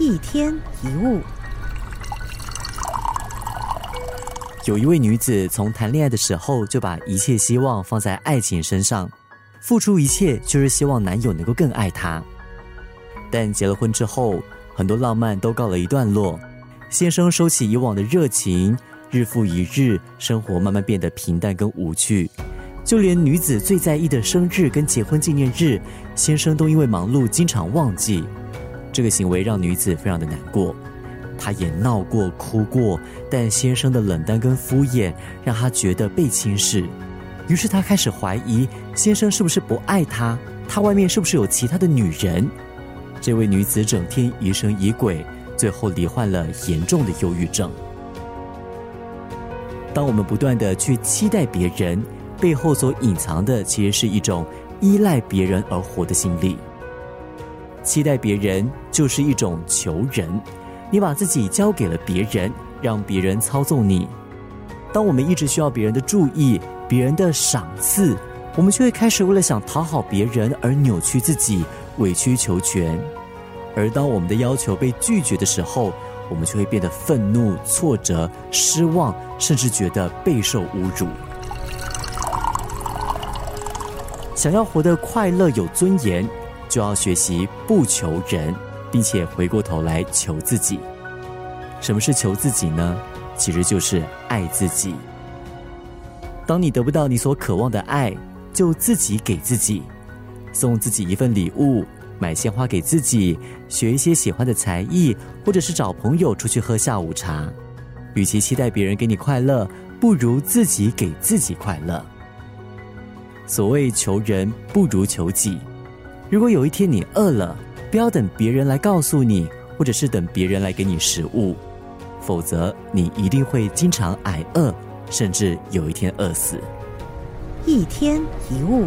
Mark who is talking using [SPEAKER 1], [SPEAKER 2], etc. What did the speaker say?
[SPEAKER 1] 一天一物，
[SPEAKER 2] 有一位女子从谈恋爱的时候就把一切希望放在爱情身上，付出一切就是希望男友能够更爱她。但结了婚之后，很多浪漫都告了一段落，先生收起以往的热情，日复一日，生活慢慢变得平淡跟无趣，就连女子最在意的生日跟结婚纪念日，先生都因为忙碌经常忘记。这个行为让女子非常的难过，她也闹过、哭过，但先生的冷淡跟敷衍让她觉得被轻视，于是她开始怀疑先生是不是不爱她，他外面是不是有其他的女人？这位女子整天疑神疑鬼，最后罹患了严重的忧郁症。当我们不断的去期待别人，背后所隐藏的其实是一种依赖别人而活的心理。期待别人就是一种求人，你把自己交给了别人，让别人操纵你。当我们一直需要别人的注意、别人的赏赐，我们就会开始为了想讨好别人而扭曲自己、委曲求全。而当我们的要求被拒绝的时候，我们就会变得愤怒、挫折、失望，甚至觉得备受侮辱。想要活得快乐、有尊严。就要学习不求人，并且回过头来求自己。什么是求自己呢？其实就是爱自己。当你得不到你所渴望的爱，就自己给自己，送自己一份礼物，买鲜花给自己，学一些喜欢的才艺，或者是找朋友出去喝下午茶。与其期待别人给你快乐，不如自己给自己快乐。所谓求人，不如求己。如果有一天你饿了，不要等别人来告诉你，或者是等别人来给你食物，否则你一定会经常挨饿，甚至有一天饿死。
[SPEAKER 1] 一天一物。